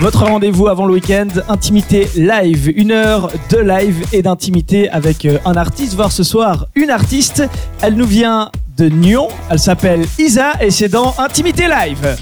Votre rendez-vous avant le week-end, intimité live, une heure de live et d'intimité avec euh, un artiste, voire ce soir une artiste. Elle nous vient de Nyon, elle s'appelle Isa et c'est dans Intimité live.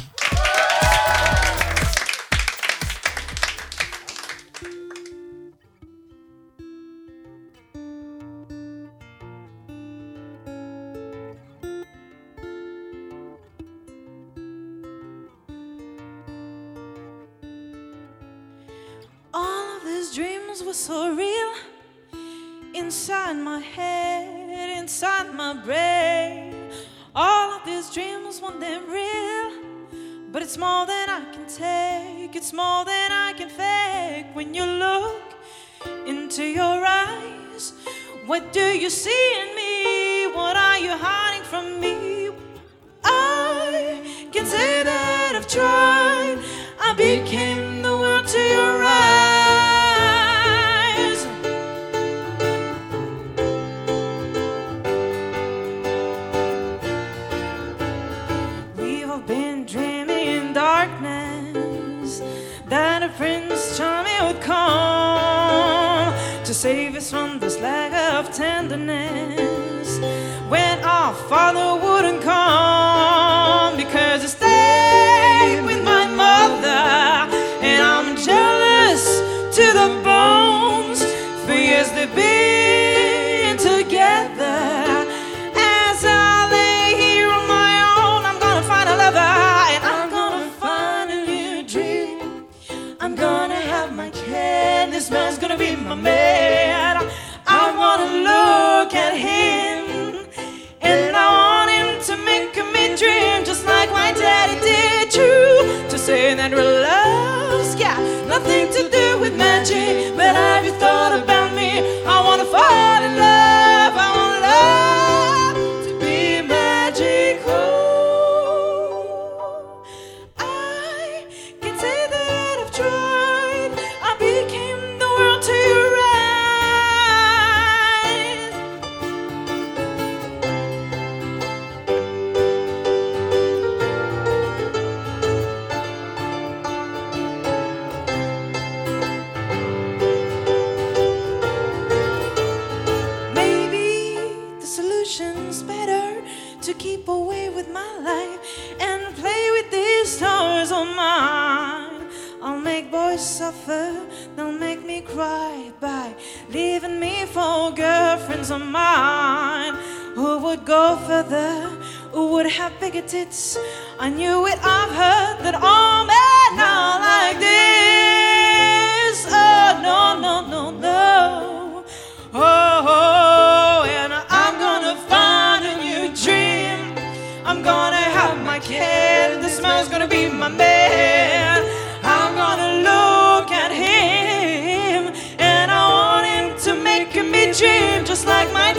Inside my head, inside my brain. All of these dreams want them real, but it's more than I can take, it's more than I can fake. When you look into your eyes, what do you see in me? What are you hiding from me? I can say that I've tried. I became the world to your eyes. Save us from this lack of tenderness. When our father wouldn't come but have cry by leaving me for girlfriends of mine who would go further, who would have bigger tits. I knew it, I've heard that all men are like this. Oh, no, no, no, no. Oh, oh, and I'm gonna find a new dream. I'm gonna have my kid. This man's gonna be my man. Dream just like my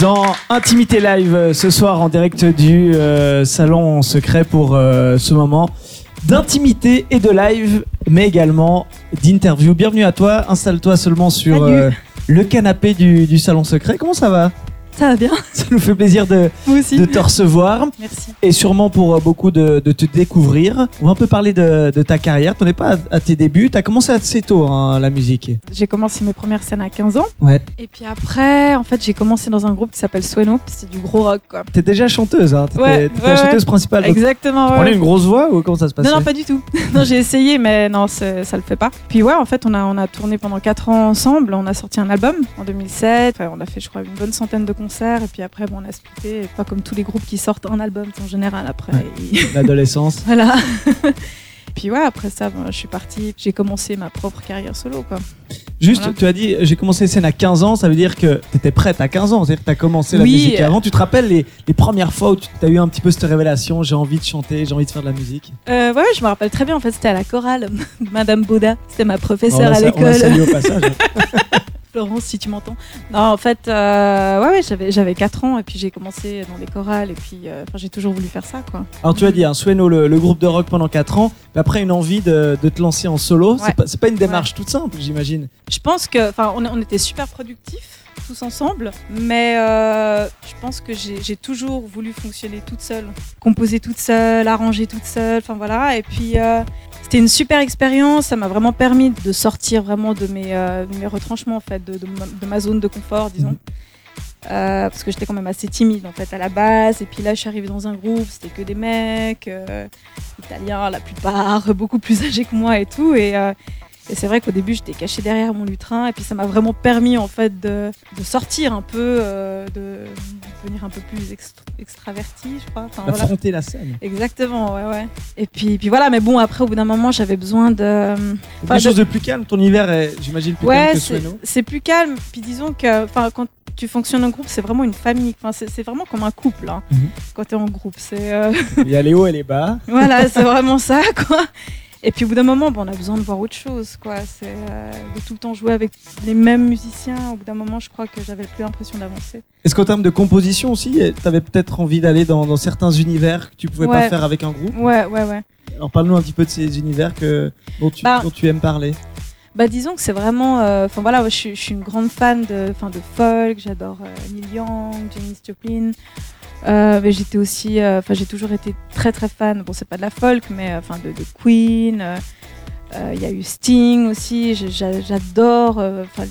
dans Intimité Live euh, ce soir en direct du euh, salon secret pour euh, ce moment d'intimité et de live, mais également d'interview. Bienvenue à toi, installe-toi seulement sur euh, le canapé du, du salon secret. Comment ça va? Ça va bien, Ça nous fait plaisir de, te recevoir Merci. et sûrement pour euh, beaucoup de, de te découvrir. On va un peu parler de, de ta carrière. Tu n'es pas à, à tes débuts. Tu as commencé assez tôt, hein, la musique. J'ai commencé mes premières scènes à 15 ans. Ouais. Et puis après, en fait, j'ai commencé dans un groupe qui s'appelle Sueno. C'est du gros rock, quoi. Tu es déjà chanteuse. Hein. T'étais- Ouais, ouais, la chanteuse principale. Donc, Exactement. ouais. prenais une grosse voix ou comment ça se passait Non, non, pas du tout. non, j'ai essayé, mais non, ça le fait pas. Puis ouais, en fait, on a, on a tourné pendant 4 ans ensemble. On a sorti un album en 2007. Ouais, on a fait, je crois, une bonne centaine de concerts. Et puis après, bon, on a splitté. Et pas comme tous les groupes qui sortent un album en général après. Ouais. L'adolescence. voilà. puis ouais, après ça, bon, je suis partie. J'ai commencé ma propre carrière solo, quoi. Juste, Voilà. tu as dit, j'ai commencé les scènes à 15 ans, ça veut dire que tu étais prête à 15 ans, c'est-à-dire que tu as commencé la Oui. musique avant. Tu te rappelles les, les premières fois où tu as eu un petit peu cette révélation, j'ai envie de chanter, j'ai envie de faire de la musique? Euh, ouais, je me rappelle très bien. En fait, c'était à la chorale Madame Bauda. C'était ma On professeure à sa- on l'école. salue au passage. Florence, si tu m'entends. Non, en fait, euh, ouais, ouais, j'avais, j'avais 4 ans et puis j'ai commencé dans les chorales et puis euh, j'ai toujours voulu faire ça, quoi. Alors tu as dit, hein, Sueno, le, le groupe de rock pendant 4 ans, mais après une envie de, de te lancer en solo, Ouais. c'est pas, c'est pas une démarche toute simple, j'imagine. Je pense que, enfin, on, on était super productifs tous ensemble, mais euh, je pense que j'ai, j'ai toujours voulu fonctionner toute seule, composer toute seule, arranger toute seule, enfin voilà. Et puis euh, c'était une super expérience, ça m'a vraiment permis de sortir vraiment de mes, euh, de mes retranchements en fait, de, de ma, de ma zone de confort, disons. Mhm. Euh, parce que j'étais quand même assez timide en fait à la base et puis là je suis arrivée dans un groupe c'était que des mecs euh, italiens la plupart beaucoup plus âgés que moi et tout et, euh, et c'est vrai qu'au début j'étais cachée derrière mon lutrin et puis ça m'a vraiment permis en fait de, de sortir un peu euh, de, de devenir un peu plus extra- extravertie je crois Enfin, voilà. Affronter la scène. exactement ouais ouais et puis, puis voilà mais bon après au bout d'un moment j'avais besoin de Quelque chose de- plus calme, ton hiver est, j'imagine, plus ouais calme que c'est plus calme puis disons que enfin quand tu fonctionnes en groupe c'est vraiment une famille enfin c'est vraiment comme un couple hein, Mhm. quand tu es en groupe c'est euh, Il y a les hauts et les bas. Voilà, c'est vraiment ça, quoi. Et puis au bout d'un moment, bon, on a besoin de voir autre chose, quoi. C'est euh, de tout le temps jouer avec les mêmes musiciens. Au bout d'un moment, je crois que j'avais plus l'impression d'avancer. Est-ce qu'en termes de composition aussi, tu avais peut-être envie d'aller dans, dans certains univers que tu pouvais pas faire avec un groupe Ouais, ouais, ouais. Alors parle-nous un petit peu de ces univers que, dont, tu, Bah, dont tu aimes parler. Bah disons que c'est vraiment, euh, enfin voilà, je, suis- je suis une grande fan de, enfin de folk. J'adore euh, Neil Young, Janis Joplin. Euh, mais j'étais aussi, euh, enfin j'ai toujours été très très fan. Bon, c'est pas de la folk, mais euh, enfin de, de Queen. Il y a eu Sting aussi. J'adore. Enfin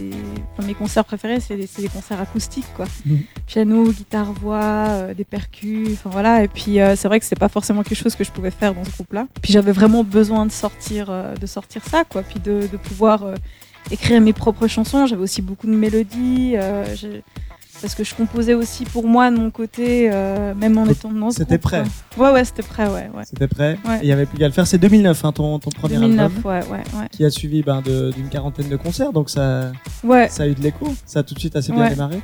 mes concerts préférés, c'est les, concerts acoustiques, quoi. Mhm. Piano, guitare, voix, des percus. Enfin voilà. Et puis c'est vrai que c'est pas forcément quelque chose que je pouvais faire dans ce groupe-là. Puis j'avais vraiment besoin de sortir, de sortir ça, quoi. Puis de, de pouvoir écrire mes propres chansons. J'avais aussi beaucoup de mélodies. euh, parce que je composais aussi pour moi de mon côté, euh, même en étant dans c'était prêt. Ouais, ouais, c'était prêt, ouais. ouais. C'était prêt Ouais. Et il y avait plus qu'à le faire. C'est 2009, hein, ton, ton premier 2009, album, ouais, ouais, ouais. qui a suivi ben, d'une quarantaine de concerts, donc ça, Ouais, ça a eu de l'écho. Ça a tout de suite assez bien démarré.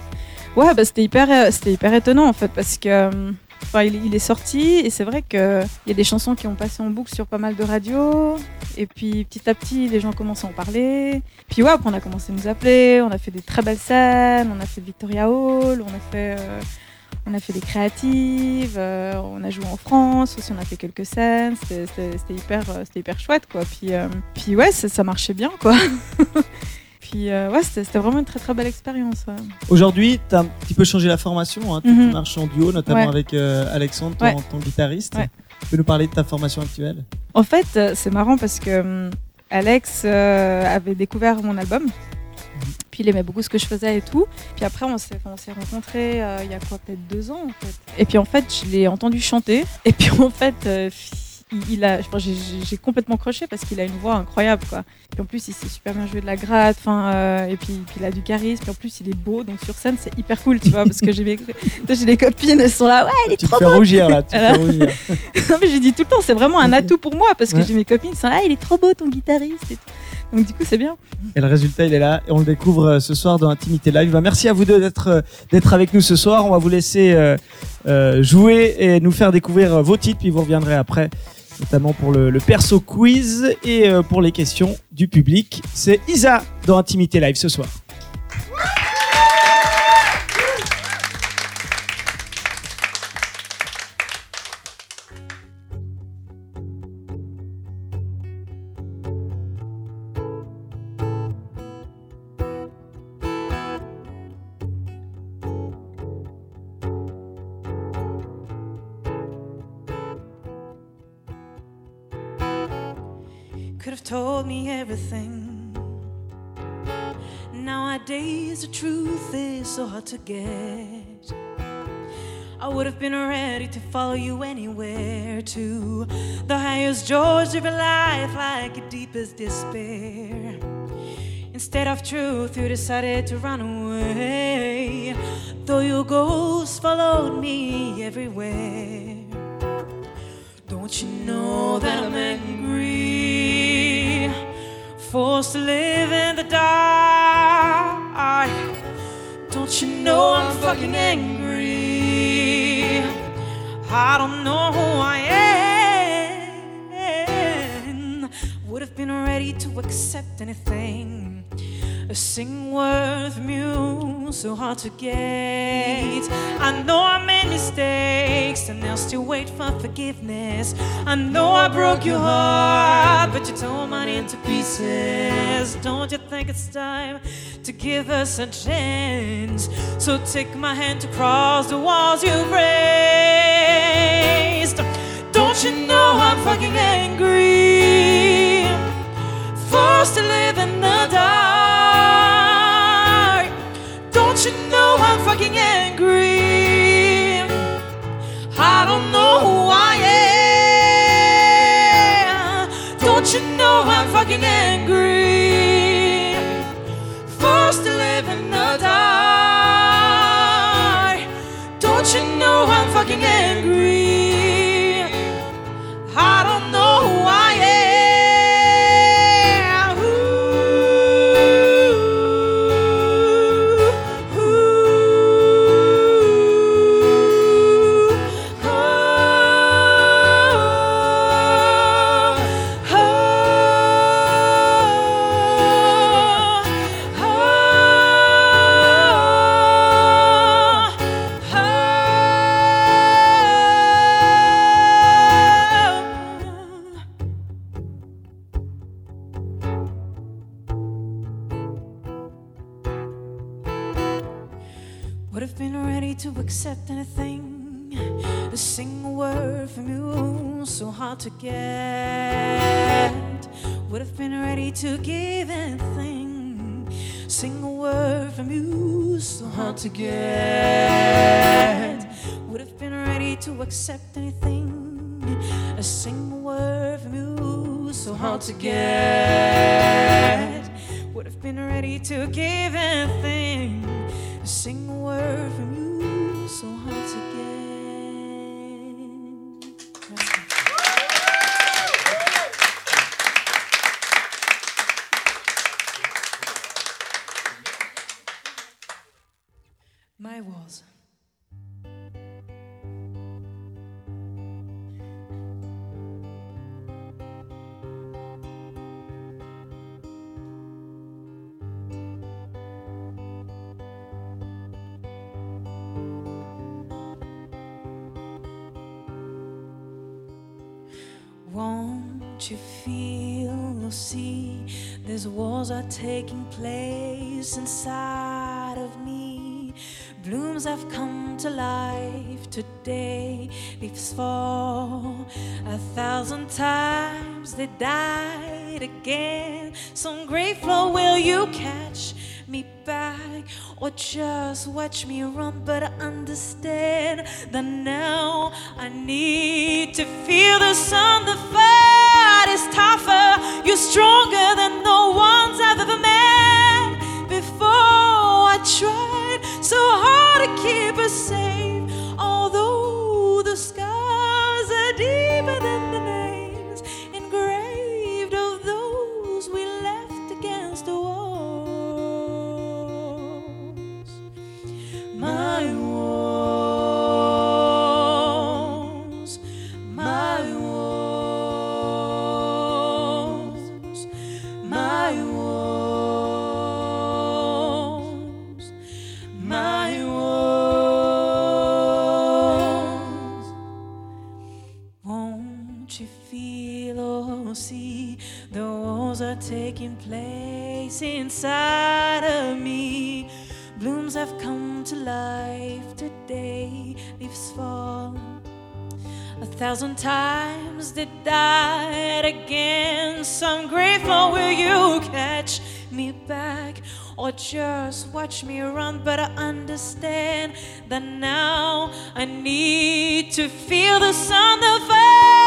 ouais bah, c'était hyper, euh, c'était hyper étonnant en fait, parce que euh, enfin, il, est sorti et c'est vrai qu'il y a des chansons qui ont passé en boucle sur pas mal de radios. Et puis petit à petit, les gens commencent à en parler. Puis ouais, après on a commencé à nous appeler, on a fait des très belles scènes, on a fait Victoria Hall, on a fait. euh, on a fait des créatives, euh, on a joué en France aussi, on a fait quelques scènes, c'était hyper, euh, hyper chouette quoi. Puis, puis ouais, ça, ça marchait bien quoi. puis euh, ouais, c'était vraiment une très très belle expérience. Aujourd'hui, tu as un petit peu changé la formation. Hein, tu Mhm. marches en duo, notamment Ouais. avec euh, Alexandre, ton, Ouais. ton guitariste. Ouais. Tu peux nous parler de ta formation actuelle? En fait, euh, c'est marrant parce que hum, Alex avait découvert mon album. Puis il aimait beaucoup ce que je faisais et tout. Puis après, on s'est on s'est rencontrés euh, il y a quoi, peut-être deux ans en fait. Et puis en fait, je l'ai entendu chanter. Et puis en fait, euh, il, il a, enfin, j'ai- complètement croché parce qu'il a une voix incroyable quoi. Puis en plus, il sait super bien jouer de la gratte. Enfin, euh, et puis, puis il a du charisme. Puis en plus, il est beau. Donc sur scène, c'est hyper cool, tu vois, parce que j'ai mes- j'ai des copines, elles sont là, ouais, il est Tu te trop fais beau. rougir là. Tu te Alors- fais rougir. Non, mais j'ai dit tout le temps, c'est vraiment un atout pour moi parce que Ouais. j'ai mes copines qui sont là, ah, il est trop beau ton guitariste et tout. Donc du coup, c'est bien. Et le résultat, il est là. Et on le découvre euh, ce soir dans Intimité Live. Bah, merci à vous deux d'être euh, d'être avec nous ce soir. On va vous laisser euh, jouer et nous faire découvrir vos titres. Puis vous reviendrez après, notamment pour le, perso quiz et euh, pour les questions du public. C'est Isa dans Intimité Live ce soir. Despair. Instead of truth, you decided to run away. Though your ghost followed me everywhere. Don't you know that I'm angry? Forced to live in the dark. Don't you know I'm fucking angry? I don't know who I am. Been ready to accept anything. A sing worth you, so hard to get. I know I made mistakes, and I'll still wait for forgiveness. I know I broke your heart, but you tore mine into pieces. Don't you think it's time to give us a chance? So take my hand to cross the walls you've raised. Don't you know I'm fucking angry? Forced to live in the dark. Don't you know I'm fucking angry? I don't know who I am. Don't you know I'm fucking angry? You feel or see these wars are taking place inside of me? Blooms have come to life today, leaves fall a thousand times, they died again. Some great flow, will you catch me back or just watch me run? But I understand that now I need to feel the sun. The is tougher, you're stronger than thousand times died again. So I'm grateful will you catch me back or just watch me run? But I understand that now I need to feel the sun. The fight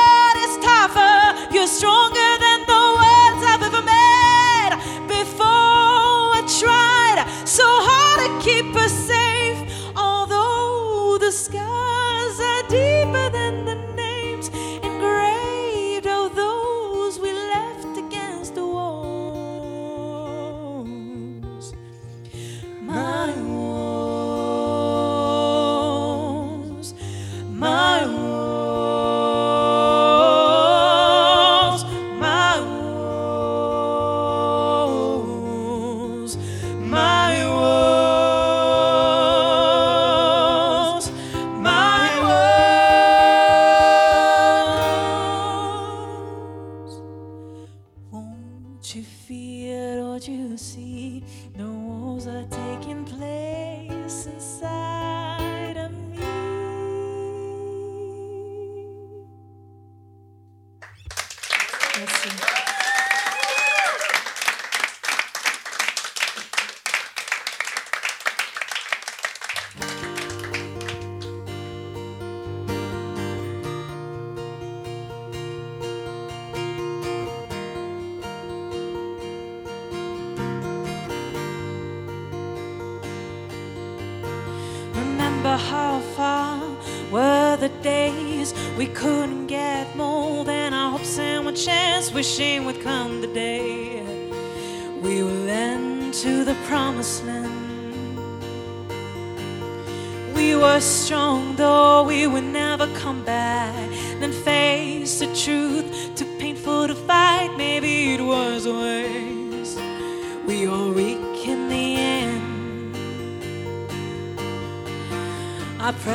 I pray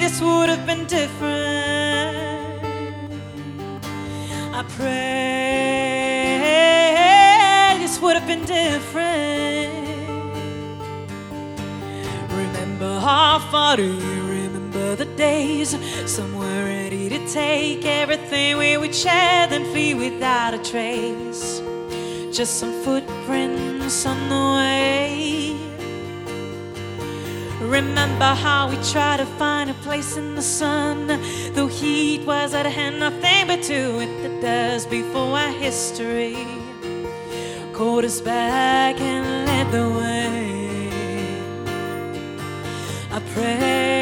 this would have been different. I pray this would have been different. Remember how far do you remember the days? Some were ready to take everything we would share, then flee without a trace. Just some footprints on the way. Remember how we tried to find a place in the sun, though heat was at hand, nothing but to it the dust before our history called us back and led the way. I pray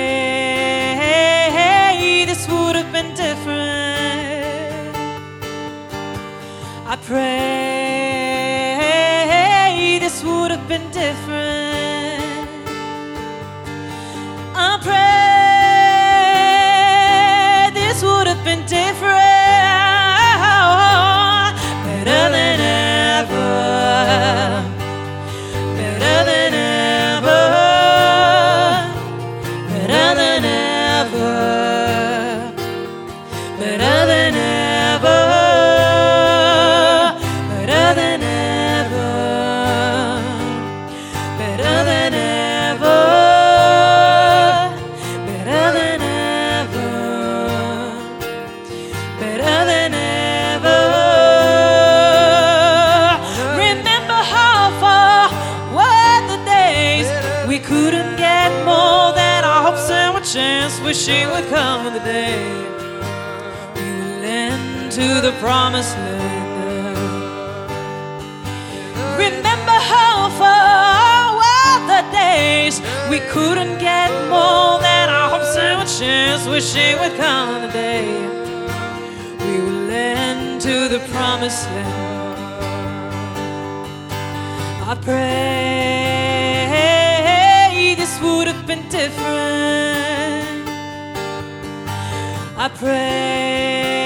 this would have been different. I pray promised land. Remember how far were the days we couldn't get more than our hopes and wishes, wishing would come the day we will land to the promised land. I pray this would have been different. I pray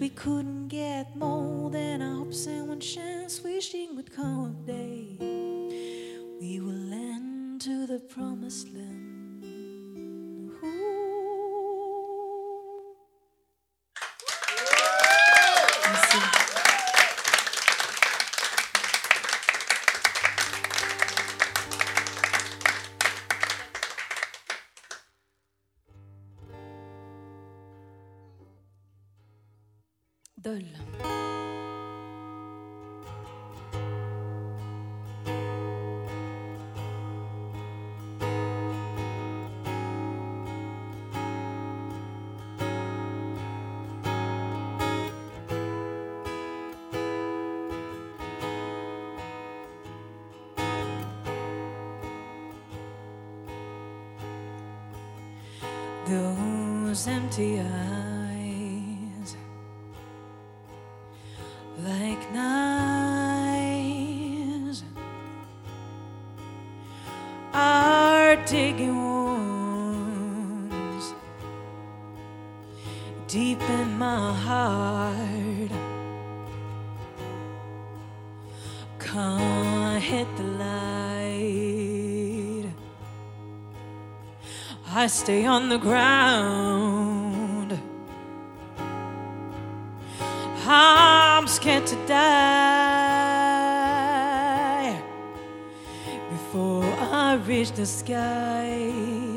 We couldn't get more than our hopes and one chance, wishing would come a day. We will land to the promised land. Ooh. Those empty eyes digging wounds deep in my heart. Can't hit the light. I stay on the ground. I'm scared to die reach the sky.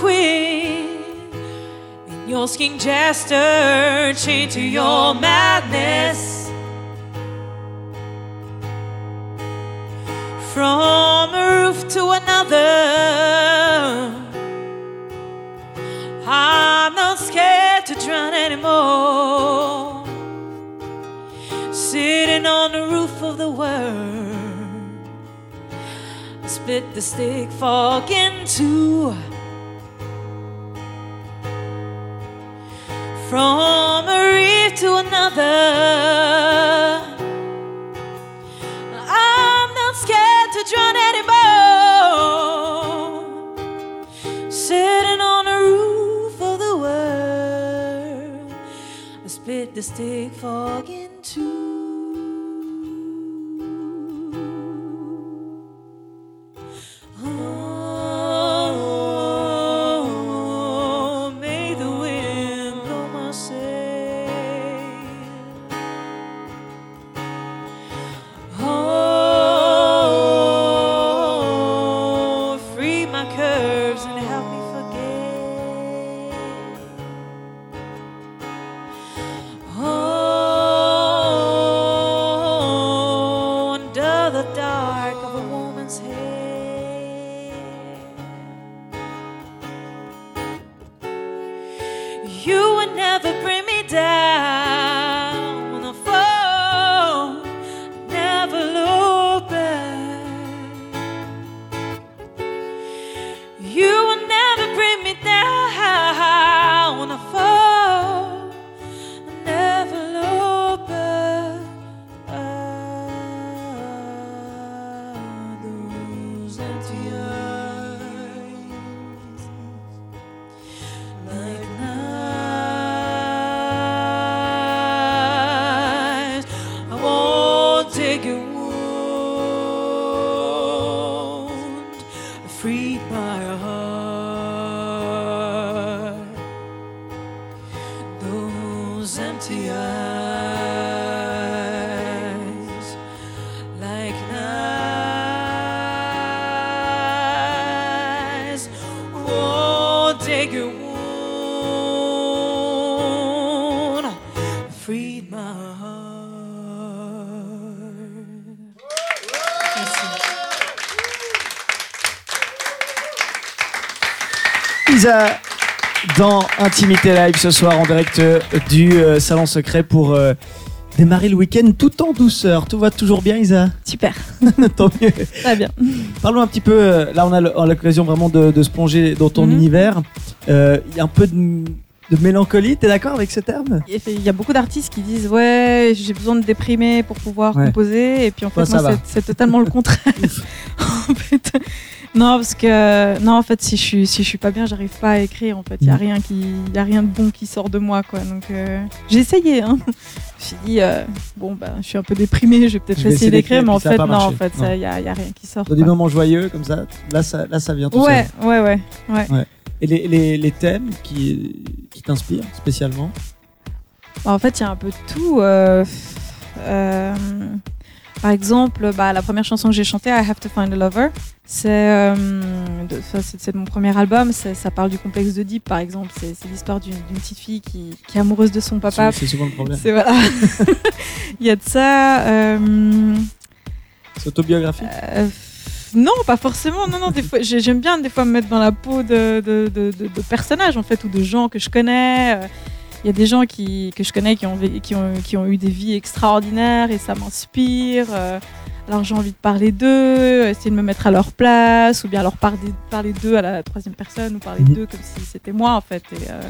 Queen in your skin jester, chained to your madness. From a roof to another, I'm not scared to drown anymore. Sitting on the roof of the world, split the stick fork in two. From a reef to another. I'm not scared to drown anymore. Sitting on the roof of the world, I split the stick fork in Isa dans Intimité Live ce soir en direct euh, du euh, Salon Secret pour euh, démarrer le week-end tout en douceur. Tout va toujours bien, Isa Super, Tant mieux. très bien. Parlons un petit peu, euh, là on a l'occasion vraiment de, de se plonger dans ton Mhm. univers. Il y a un peu de, de mélancolie, t'es d'accord avec ce terme? Il y a beaucoup d'artistes qui disent ouais j'ai besoin de déprimer pour pouvoir Ouais. composer et puis en fait moi c'est totalement le contraire. en fait, non parce que non en fait si je suis si je suis pas bien j'arrive pas à écrire en fait il y a Mhm. rien qui y a rien de bon qui sort de moi quoi donc euh, j'ai essayé hein. Je me suis dit euh, bon bah je suis un peu déprimée je vais peut-être essayer d'écrire mais en fait non marché. en fait ça, y, a, y a rien qui sort. Dans des moments joyeux comme ça, là ça, là, ça vient tout Ouais seul. ouais ouais ouais. Et les, les, les thèmes qui, qui t'inspirent spécialement? Bah, en fait, il y a un peu de tout. euh, euh, par exemple, bah, la première chanson que j'ai chantée, I Have to Find a Lover, c'est euh, c'est- mon premier album. Ça parle du complexe de Deep, par exemple. C'est l'histoire d'une petite fille qui, qui est amoureuse de son papa. C'est souvent le problème. Voilà. Il y a de ça. euh, C'est autobiographique euh, non, pas forcément. Non, non. Des fois, j'ai- j'aime bien des fois me mettre dans la peau de, de, de- de- personnages en fait ou de gens que je connais. Euh, Il y a des gens qui, que je connais qui ont, qui, ont, qui ont eu des vies extraordinaires et ça m'inspire. Alors j'ai envie de parler d'eux, essayer de me mettre à leur place ou bien leur parler, parler d'eux à la troisième personne ou parler Mhm. d'eux comme si c'était moi en fait. Et, euh,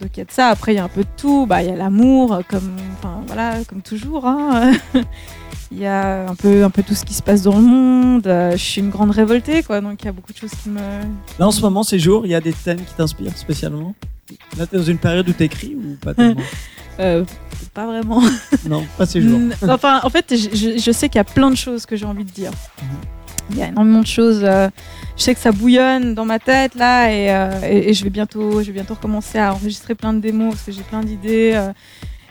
donc il y a de ça. Après il y a un peu de tout. Bah, Il y a l'amour comme, voilà, comme toujours. hein. Il y a un peu, un peu tout ce qui se passe dans le monde. Je suis une grande révoltée, quoi. Donc il y a beaucoup de choses qui me. Là en ce moment, ces jours, il y a des thèmes qui t'inspirent spécialement? Là, t'es dans une période où t'écris ou pas tellement Euh, pas vraiment. Non, pas ces jours. Enfin, en fait, je, sais qu'il y a plein de choses que j'ai envie de dire. Mhm. Il y a énormément de choses. euh, je sais que ça bouillonne dans ma tête là, et, euh, et- et je vais bientôt, je vais bientôt recommencer à enregistrer plein de démos parce que j'ai plein d'idées.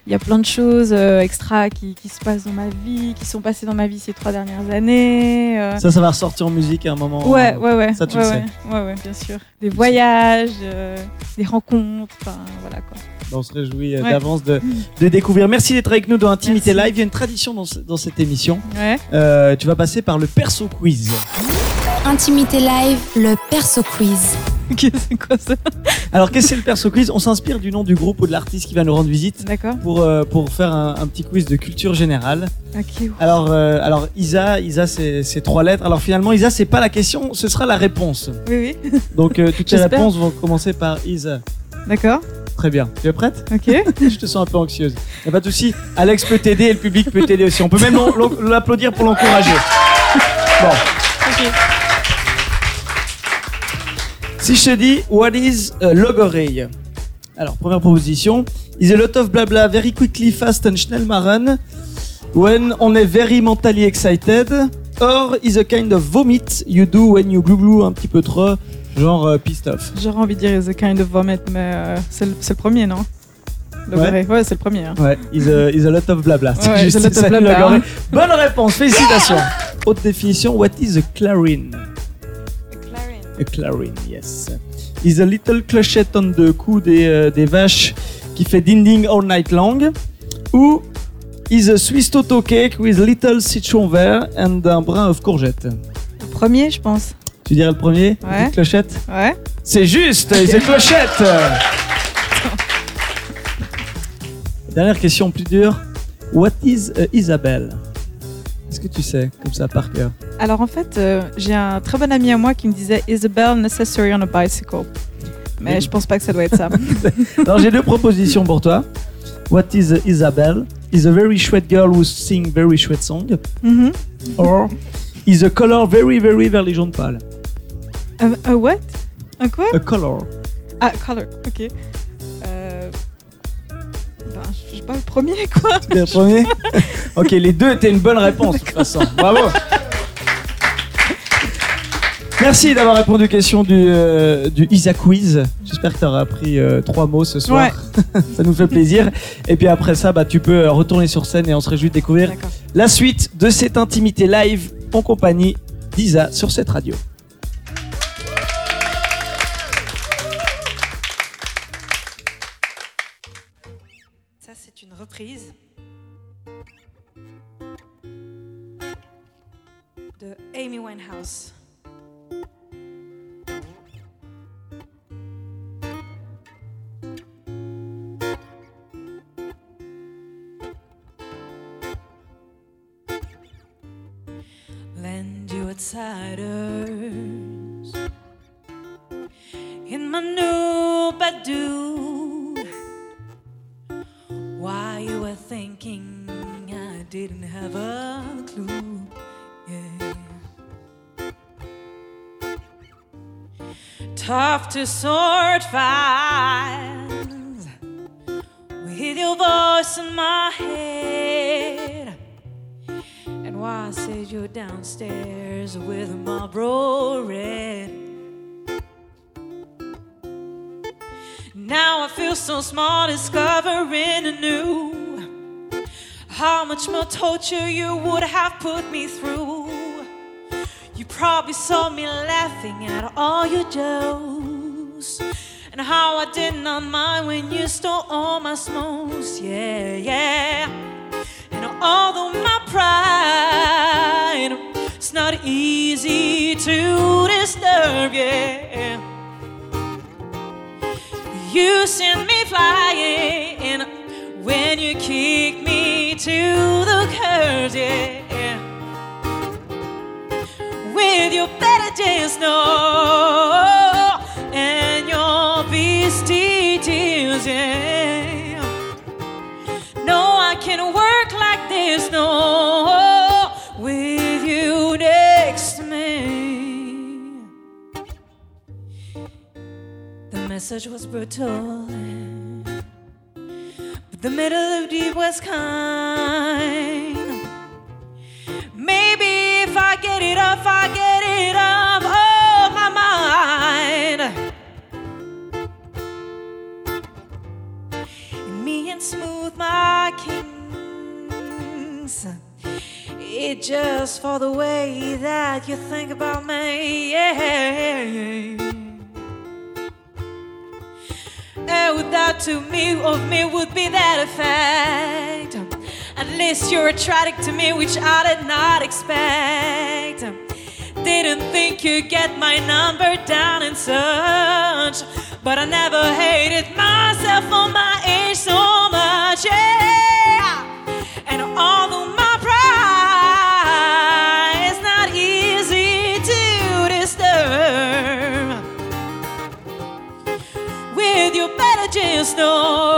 Il y a plein de choses euh, extra qui, qui se passent dans ma vie, qui sont passées dans ma vie ces trois dernières années. euh, Ça, ça va ressortir en musique à un moment. Ouais, ouais, ouais. Ça, tu ouais, le ouais, ouais, ouais, bien sûr. Des voyages, euh, des rencontres, enfin voilà quoi. On se réjouit Ouais. d'avance de, de découvrir. Merci d'être avec nous dans Intimité Merci. Live. Il y a une tradition dans, dans cette émission. Ouais. Euh, tu vas passer par le perso quiz. Intimité live, le perso quiz. Ok, c'est quoi ça Alors, qu'est-ce que c'est le perso quiz On s'inspire du nom du groupe ou de l'artiste qui va nous rendre visite D'accord. pour, euh, pour faire un, un petit quiz de culture générale. Ok. Alors, euh, alors Isa, Isa c'est c'est trois lettres. Alors finalement, Isa, c'est pas la question, ce sera la réponse. Oui, oui. Donc euh, toutes les J'espère. réponses vont commencer par Isa. D'accord. Très bien. Tu es prête Ok. Je te sens un peu anxieuse. Y a pas de souci. Alex peut t'aider et le public peut t'aider aussi. On peut même l'en- l'en- l'applaudir pour l'encourager. Bon. Ok. Si je te dis What is a Alors, première proposition. Is a lot of blabla very quickly, fast and schnell machen when on est very mentally excited or is a kind of vomit you do when you glou glou un petit peu trop, genre euh, pissed off. J'aurais envie de dire The Kind of Vomit, mais euh, c'est le, premier, non? Ouais. Ouais, c'est le premier. hein. Ouais, is a, is a lot of blabla. Ouais, juste is a lot of blabla. Bonne réponse, félicitations. Autre définition, what is a clarin? A clarin, yes. Is a little clochette on the cou des, euh, des vaches qui fait ding ding all night long. Ou is a Swiss Toto cake with little citron vert and un brin of courgette. Le premier, je pense. Tu dirais le premier? Ouais. Clochette? Ouais. C'est juste, is a clochette Dernière question plus dure. What is a Isabelle? Est-ce que tu sais, comme ça, par cœur? Alors en fait, euh, j'ai un très bon ami à moi qui me disait Isabel necessary on a bicycle? Mais Oui. je pense pas que ça doit être ça. Alors j'ai deux propositions pour toi. What is a Isabelle? Is a very chouette girl who sing very chouette song. Mhm. Or is a color very very vers les jaunes pâles. Un Uh, what? Un quoi? A color. Ah, color, ok. Pas le premier, quoi. C'était le premier Ok, les deux étaient une bonne réponse de toute façon. Bravo Merci d'avoir répondu aux questions du, euh, du Isa Quiz. J'espère que tu auras appris euh, trois mots ce soir. ça nous fait plaisir. Et puis après ça, bah, tu peux euh, retourner sur scène et on se réjouit de découvrir la suite de cette intimité live en compagnie d'Isa sur cette radio. Winehouse. Lend you outsiders in my new Badoo. Why you were thinking I didn't have a clue. Tough to sort files with your voice in my head. And why I said you're downstairs with my Marlboro red. Now I feel so small discovering anew how much more torture you would have put me through. You probably saw me laughing at all your jokes. And how I did not mind when you stole all my smokes. Yeah, yeah. And although my pride it's not easy to disturb, yeah. You sent me flying when you kicked me to the curb, yeah with your better days, no, and your beastie tears, yeah. No, I can't work like this, no, with you next to me. The message was brutal, but the melody was kind. Maybe if I get it off, I get it off of my mind. And me and Smooth, my kings. It just for the way that you think about me. Yeah. And without to me of me would be that effect. At least you're attracted to me, which I did not expect. Didn't think you'd get my number down and such. But I never hated myself for my age so much, yeah. And although my pride is not easy to disturb, with your better just know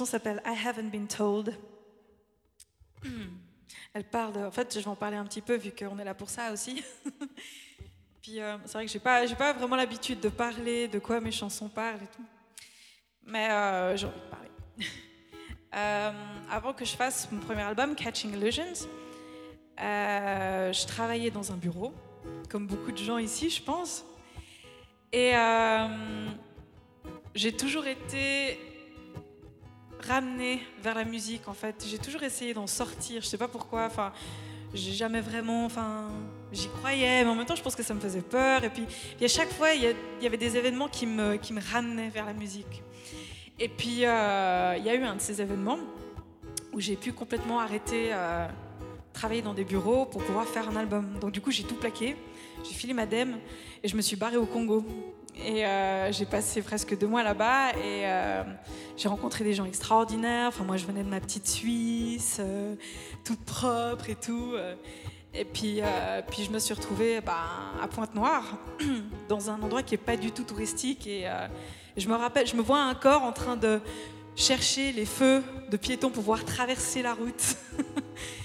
chanson s'appelle I Haven't Been Told. Elle parle de... En fait, je vais en parler un petit peu vu qu'on est là pour ça aussi. Puis euh, c'est vrai que j'ai pas, j'ai pas vraiment l'habitude de parler de quoi mes chansons parlent et tout. Mais euh, j'ai envie de parler. Euh, avant que je fasse mon premier album, Catching Illusions, euh, je travaillais dans un bureau, comme beaucoup de gens ici, je pense. Et j'ai toujours été ramenée vers la musique, en fait. J'ai toujours essayé d'en sortir, je sais pas pourquoi. Enfin, j'ai jamais vraiment. Enfin, j'y croyais, mais en même temps, je pense que ça me faisait peur. Et puis, puis à chaque fois, il y, a- il y avait des événements qui me, qui me ramenaient vers la musique. Et puis, euh, il y a eu un de ces événements où j'ai pu complètement arrêter euh, travailler dans des bureaux pour pouvoir faire un album. Donc du coup, j'ai tout plaqué, j'ai filé ma dème et je me suis barrée au Congo. Et euh, j'ai passé presque deux mois là-bas et euh, j'ai rencontré des gens extraordinaires. Enfin, moi, je venais de ma petite Suisse, euh, toute propre et tout. Et puis, puis je me suis retrouvée bah, à Pointe-Noire, dans un endroit qui est pas du tout touristique. Et je me rappelle, je me vois encore en train de chercher les feux de piétons pour pouvoir traverser la route.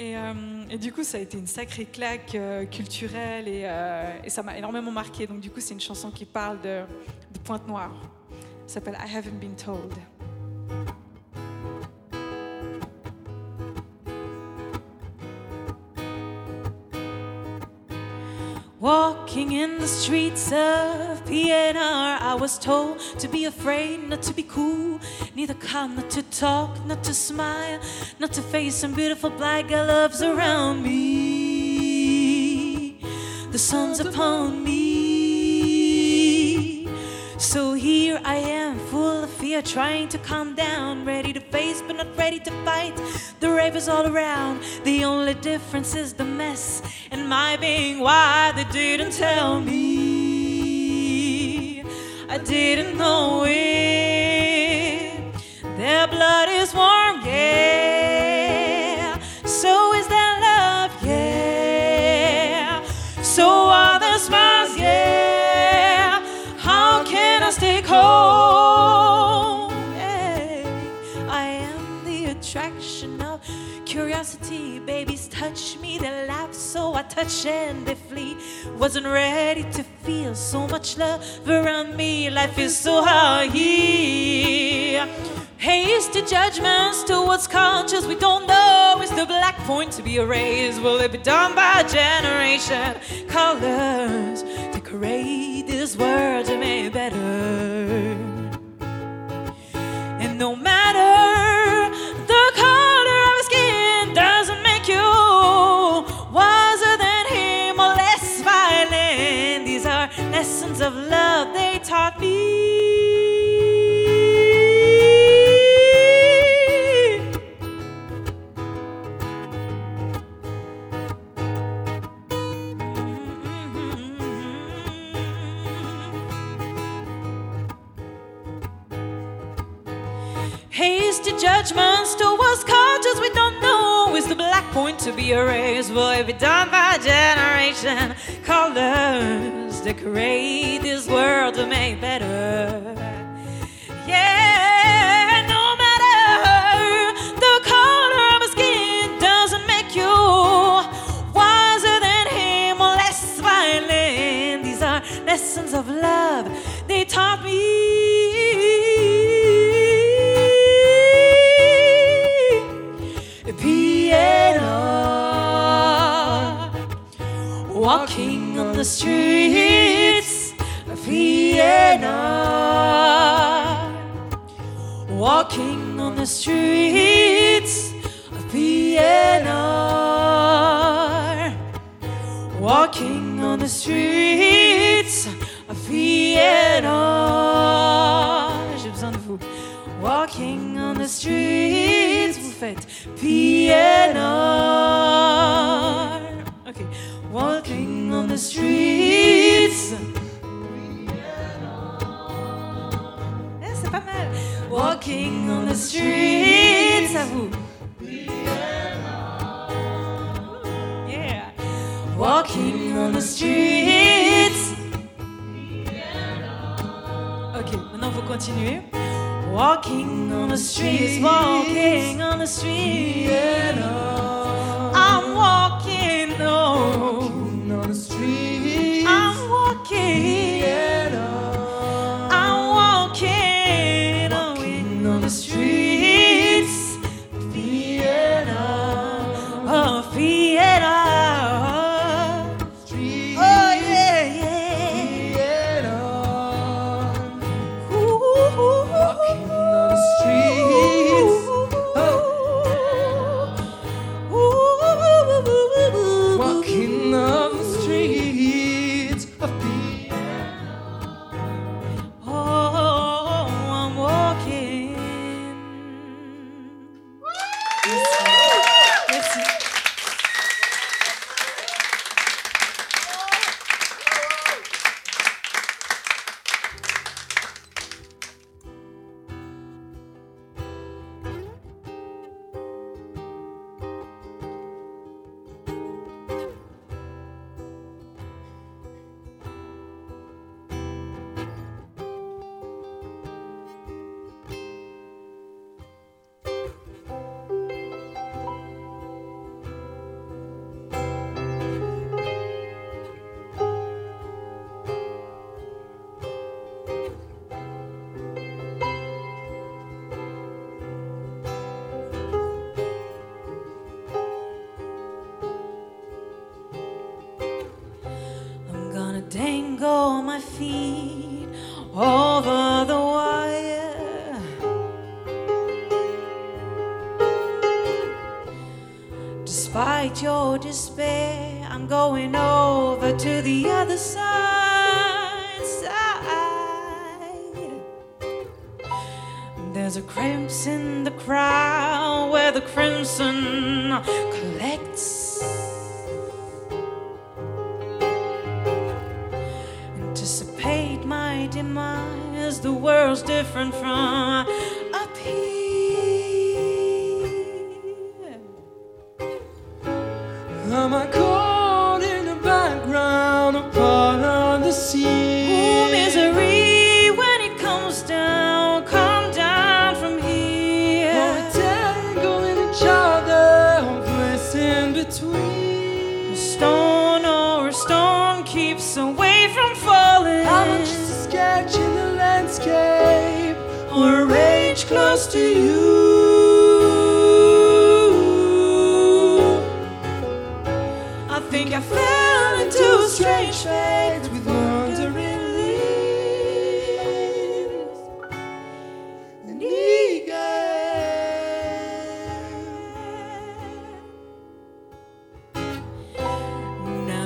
et, euh, et du coup, ça a été une sacrée claque euh, culturelle et, euh, et ça m'a énormément marqué. Donc du coup, c'est une chanson qui parle de, de Pointe-Noire. Ça s'appelle I Haven't Been Told. Walking in the streets of PNR, I was told to be afraid, not to be cool, neither calm, not to talk, not to smile, not to face some beautiful black girl loves around me. The sun's upon me. So here I am, full of fear, trying to calm down, ready to face but not ready to fight. The rave is all around, the only difference is the mess and my being why they didn't tell me. I didn't know it. Their blood is warm, yeah. Touch and they flee. Wasn't ready to feel so much love around me. Life is so hard here. Hasty judgments towards cultures we don't know. Is the black point to be erased? Will it be done by generation? Colors decorate this world to make better. And no matter taught me. Hasty judgments towards cultures we don't know. Is the black point to be erased? Will it be done by generation? Colors decorate this world to make better. The streets of Vienna, walking on the streets of Vienna, walking on the streets of Vienna. J'ai besoin de vous. Walking on the streets, vous faites Vienna. Ok. Walking on the streets. Eh, c'est pas mal. Walking on the streets, à vous. Yeah. Walking on the streets. Ok, maintenant vous continuez. Walking on the streets, walking on the streets. I'm walking the street. feet over the wire. Despite your despair, I'm going over to the other side. side. There's a crimson in the crowd where the crimson.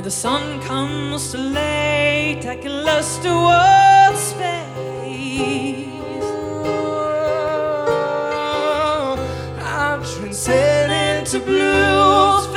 the sun comes to late. I a lust towards space. I'll transcend into blues.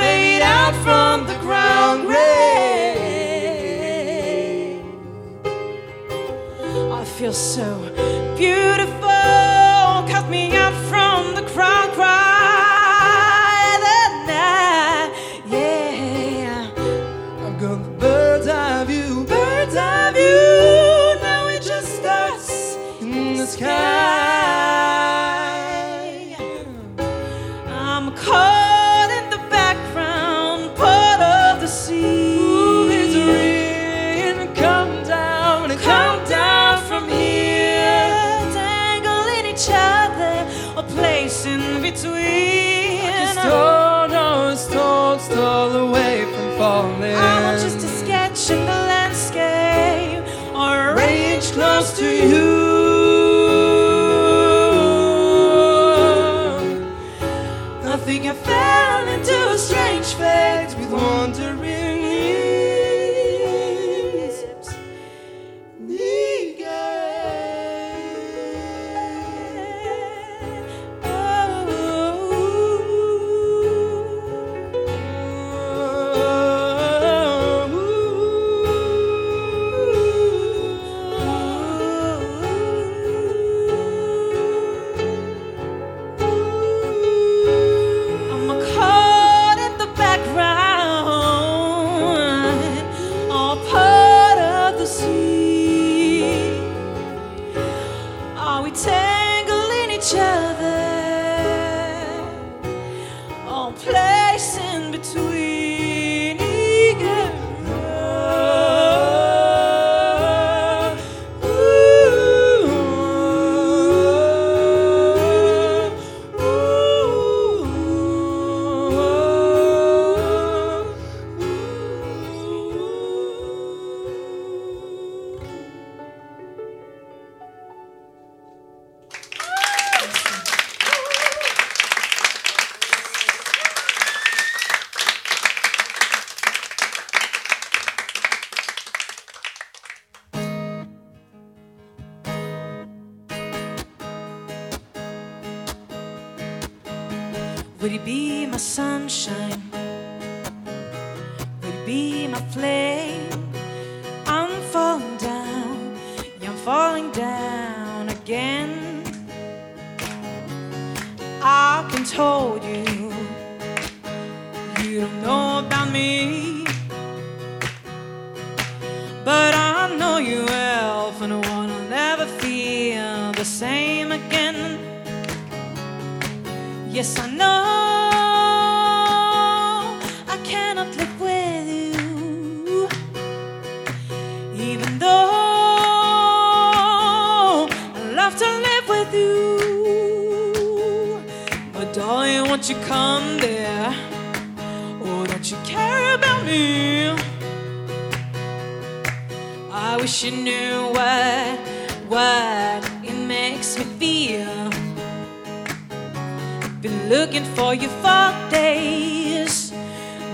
Been looking for you for days.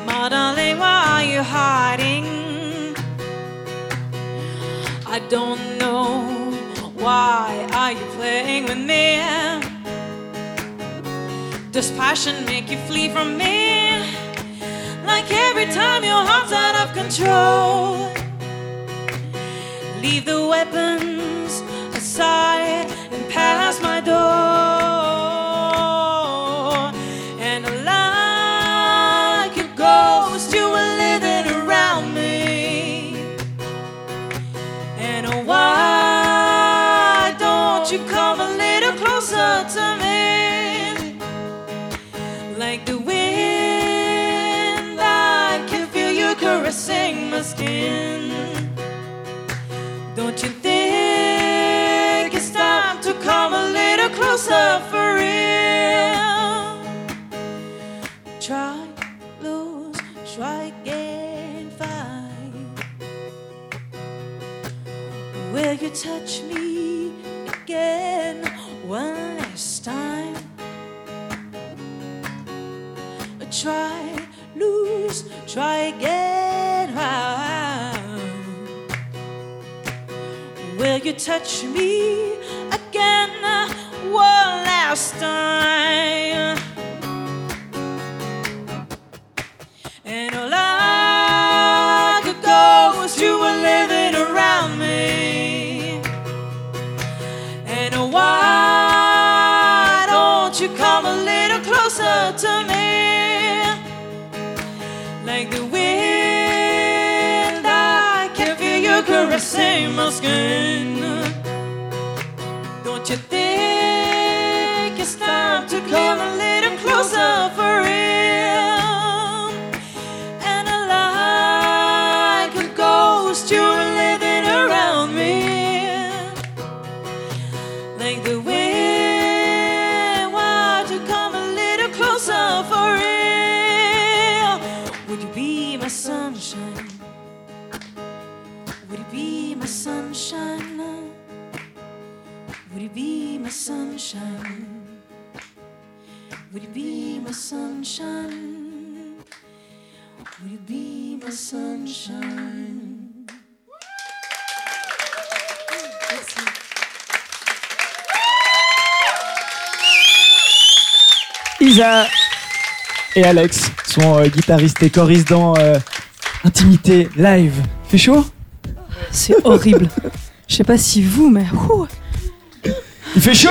My darling, why are you hiding? I don't know why are you playing with me? Does passion make you flee from me? Like every time your heart's out of control. Leave the weapons aside touch me again one last time? And like a ghost, you were living around me. And why don't you come a little closer to me? Like the wind, I can feel you caressing my skin. Isa et Alex sont euh, guitaristes et choristes dans euh, Intimité Live. Fait chaud? C'est horrible. Je sais pas si vous, mais. ouh. Il fait chaud?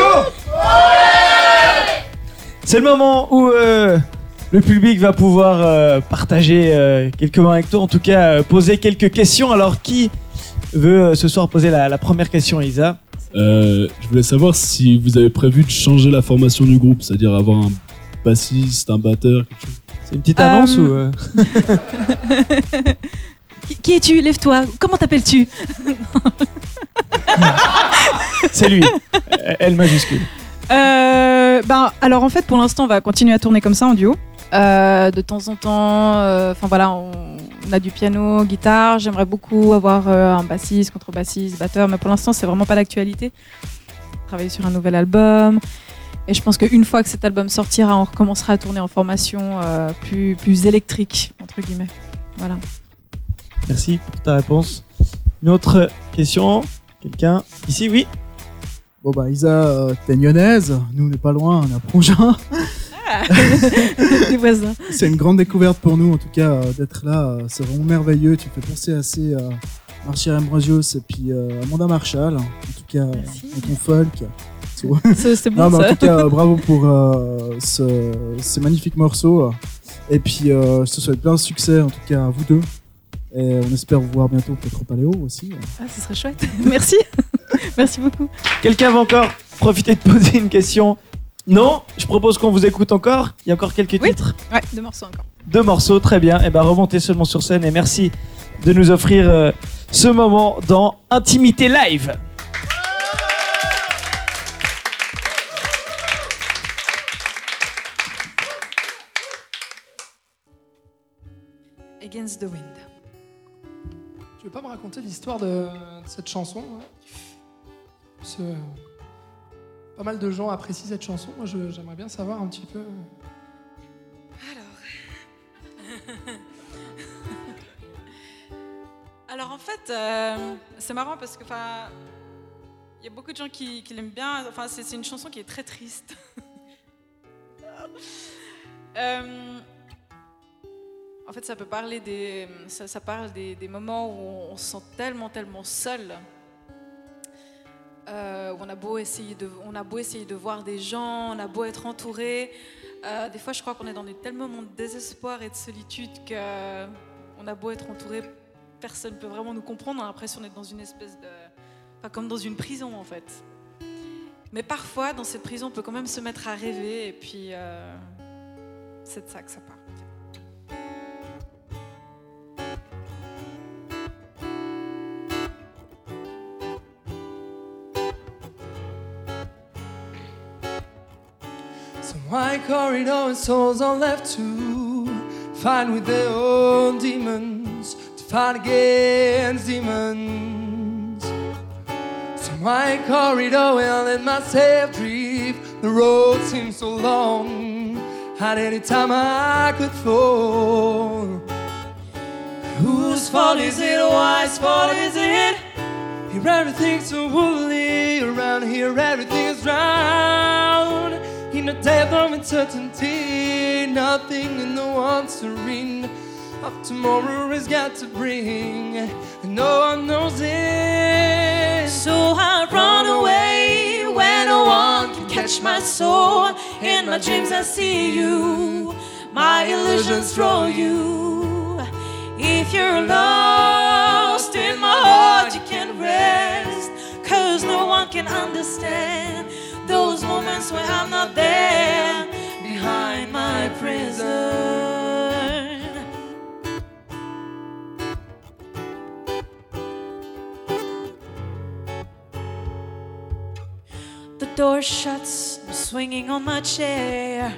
C'est le moment où euh, le public va pouvoir euh, partager euh, quelques mots avec toi, en tout cas euh, poser quelques questions. Alors qui veut euh, ce soir poser la, la première question, Isa Euh, je voulais savoir si vous avez prévu de changer la formation du groupe, c'est-à-dire avoir un bassiste, un batteur, quelque chose. C'est une petite Euh, annonce ou euh Qui, qui es-tu? Lève-toi. Comment t'appelles-tu? C'est lui, Euh, L majuscule. Euh, ben, alors en fait, pour l'instant, on va continuer à tourner comme ça en duo. Euh, de temps en temps, euh, enfin voilà, on, on a du piano, guitare. J'aimerais beaucoup avoir euh, un bassiste, contrebassiste, batteur, mais pour l'instant, c'est vraiment pas d'actualité. Travailler sur un nouvel album. Et je pense qu'une fois que cet album sortira, on recommencera à tourner en formation euh, plus, plus électrique, entre guillemets. Voilà. Merci pour ta réponse. Une autre question Quelqu'un Ici, oui Bon bah Isa, euh, t'es lyonnaise, nous on n'est pas loin, on est à Prongin. Les voisins. C'est une grande découverte pour nous en tout cas euh, d'être là, c'est vraiment merveilleux. Tu me fais penser assez à Marcia Ambrosios et puis Amanda Marshall, en tout cas Merci. dans ton folk. Vrai. C'est Non mais en ça. tout cas euh, bravo pour euh, ce- ces magnifiques morceaux et puis euh, je te souhaite plein de succès en tout cas à vous deux. Et on espère vous voir bientôt peut-être au Paléo aussi. Ah, ce serait chouette. Merci. Merci beaucoup. Quelqu'un va encore profiter de poser une question? Non? Je propose qu'on vous écoute encore. Il y a encore quelques Oui. titres. Ouais, deux morceaux encore. Deux morceaux, très bien. Et ben remontez seulement sur scène et merci de nous offrir euh, ce moment dans Intimité Live. Against the wind. Tu veux pas me raconter l'histoire de, de cette chanson que pas mal de gens apprécient cette chanson. Moi, j'aimerais bien savoir un petit peu. Alors en fait, euh, c'est marrant parce que il y a beaucoup de gens qui, qui l'aiment bien. Enfin, c'est c'est une chanson qui est très triste. Euh, en fait, ça peut parler des, ça, parle des, moments où on, se sent tellement, tellement seul. Euh, où on a beau essayer de, on a beau essayer de voir des gens, on a beau être entouré. Euh, des fois, je crois qu'on est dans des tels moments de désespoir et de solitude que on a beau être entouré, personne ne peut vraiment nous comprendre. On a l'impression d'être dans une espèce de, enfin, comme dans une prison en fait. Mais parfois, dans cette prison, on peut quand même se mettre à rêver et puis euh, c'est de ça que ça part. Wide corridor and souls are left to fight with their own demons, to fight against demons. So wide corridor I let myself drift. The road seems so long, at any time I could fall. Whose fault is it? Why's fault is it? Here everything's so woolly, around here everything is In the depth of uncertainty, nothing in the serene Of tomorrow has got to bring, and no one knows it So I run away when no one can catch my soul. In my dreams, I see you. My illusions draw you. If you're lost in my heart, you can rest. Cause no one can understand those moments when I'm not there behind my prison. The door shuts, I'm swinging on my chair.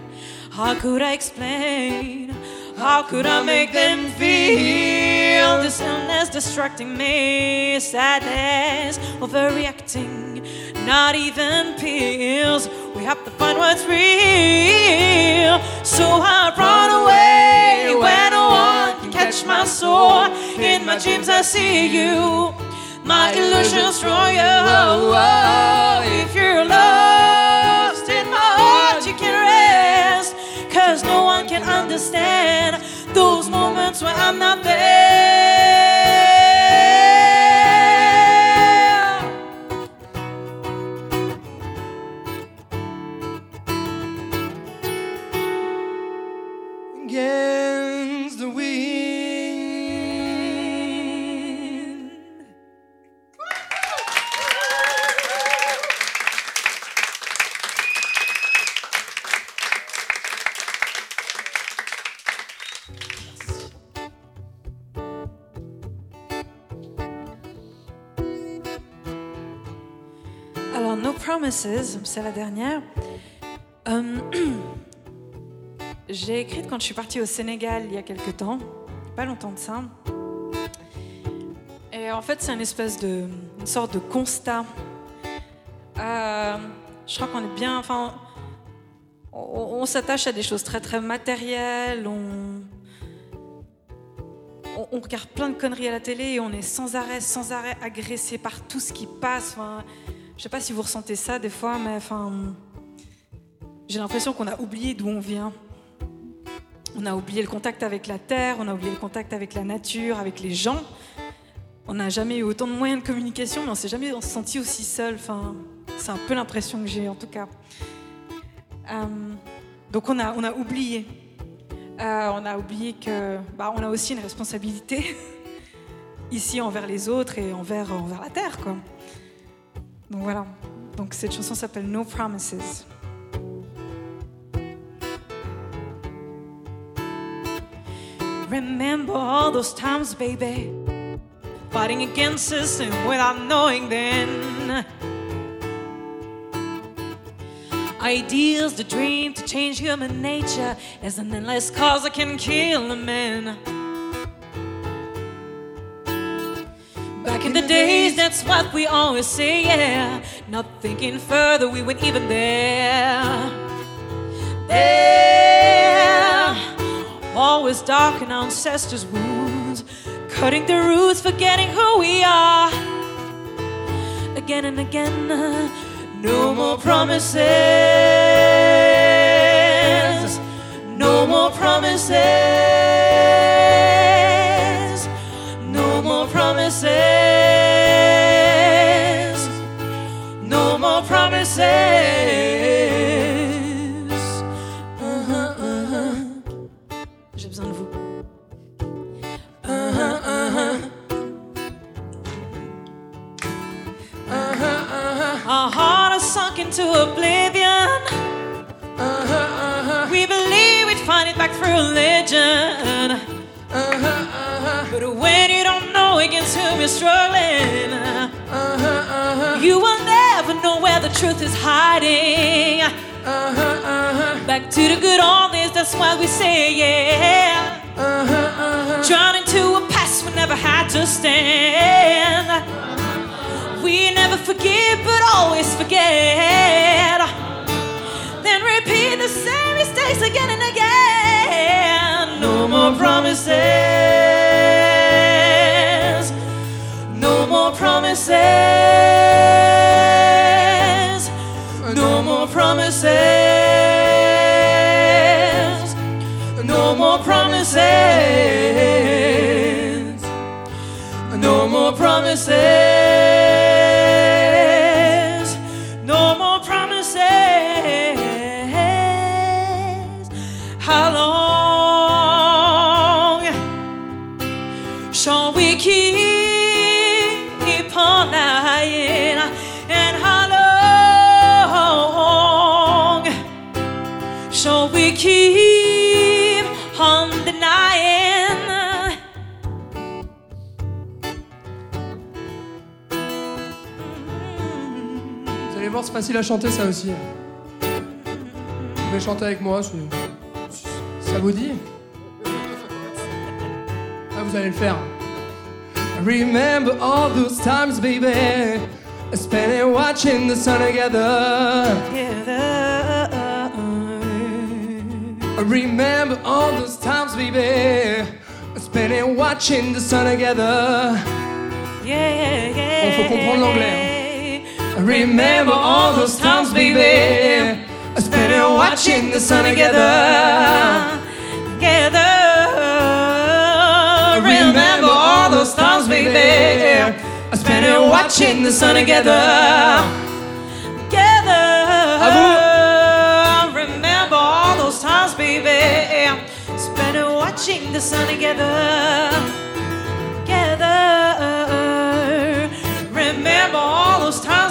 How could I explain? How could I make them feel this illness distracting me? Sadness, overreacting, not even pills. We have to find what's real. So I run away where no one can catch my soul. In my dreams, I see you. My illusions draw understand those moments when I'm not there. C'est la dernière. Euh, J'ai écrite quand je suis partie au Sénégal il y a quelque temps, pas longtemps de ça. Et en fait, c'est une espèce de, une sorte de constat. Euh, je crois qu'on est bien, enfin, on, s'attache à des choses très très matérielles. On, on, regarde plein de conneries à la télé et on est sans arrêt, sans arrêt agressé par tout ce qui passe. Je sais pas si vous ressentez ça des fois, mais enfin, j'ai l'impression qu'on a oublié d'où on vient. On a oublié le contact avec la terre, on a oublié le contact avec la nature, avec les gens. On n'a jamais eu autant de moyens de communication, mais on s'est jamais senti aussi seul. Enfin, c'est un peu l'impression que j'ai en tout cas. Euh, donc on a, on a oublié. Euh, on a oublié que, bah, on a aussi une responsabilité ici envers les autres et envers, envers la terre, quoi. Donc voilà. Donc cette chanson s'appelle No Promises. Remember all those times, baby, fighting against system without knowing then. Ideals, the dream to change human nature is an endless cause that can kill a man. The days, that's what we always say, yeah. Not thinking further, we weren't even there. There, always dark in our ancestors' wounds, cutting the roots, forgetting who we are. Again and again, uh, no more promises, no more promises, no more promises, promises. Uh-huh, uh-huh. J'ai besoin de vous. Uh-huh, uh-huh. Our heart is sunk into oblivion. We believe we'd find it back through religion. But when you don't know against whom you're struggling, truth is hiding. Uh-huh, uh-huh. Back to the good old days, that's why we say, yeah. Uh-huh, Drawn into a past we never had to stand. We never forgive, but always forget. Then repeat the same mistakes again and again. No more promises. No more promises. Promises. No more promises. No more promises. Facile à chanter ça aussi. Vous pouvez chanter avec moi, ça vous dit Ah, vous allez le faire. Remember all those times, baby, spending watching the sun together. Remember all those times, baby, spending watching the sun together. Bon, faut comprendre l'anglais. Remember all those times, baby, spending watching the sun together. Together. Remember all those times, baby, spending watching the sun together. Together. Remember all those times, baby. Spending watching the sun together. Together. Remember all those times.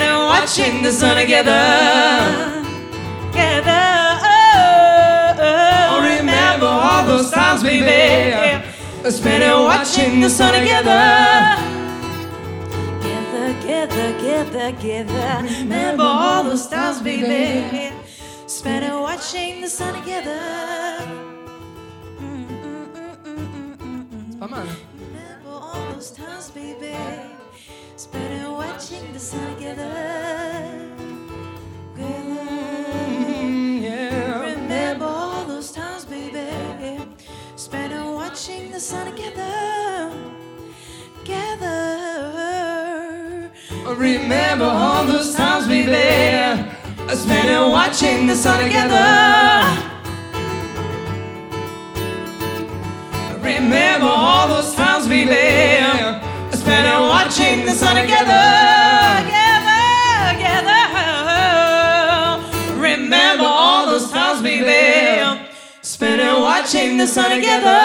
Spending watching the sun together. Together. Oh, oh. remember all those times, baby, spending watching the sun together. Together, together, together, together. Remember all those times, baby. Spending watching the sun together. C'est pas mal. Remember all those times, baby. Spending watching the sun together. Mm, yeah. Remember all those times, baby. Spending watching the sun together. Together. Remember all those times, we baby, spending watching the sun together. Remember all those times, baby, spending watching the sun together. Together, together. Remember all those times, baby, spending watching the sun together.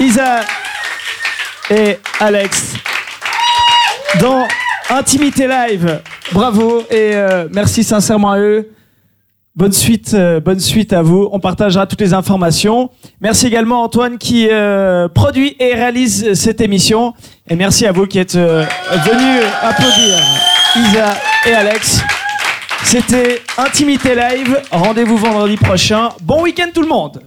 Isa et Alex dans Intimité Live. Bravo et euh, merci sincèrement à eux. Bonne suite, euh, bonne suite à vous. On partagera toutes les informations. Merci également à Antoine qui euh, produit et réalise cette émission. Et merci à vous qui êtes venus applaudir Isa et Alex. C'était Intimité Live. Rendez-vous vendredi prochain. Bon week-end tout le monde.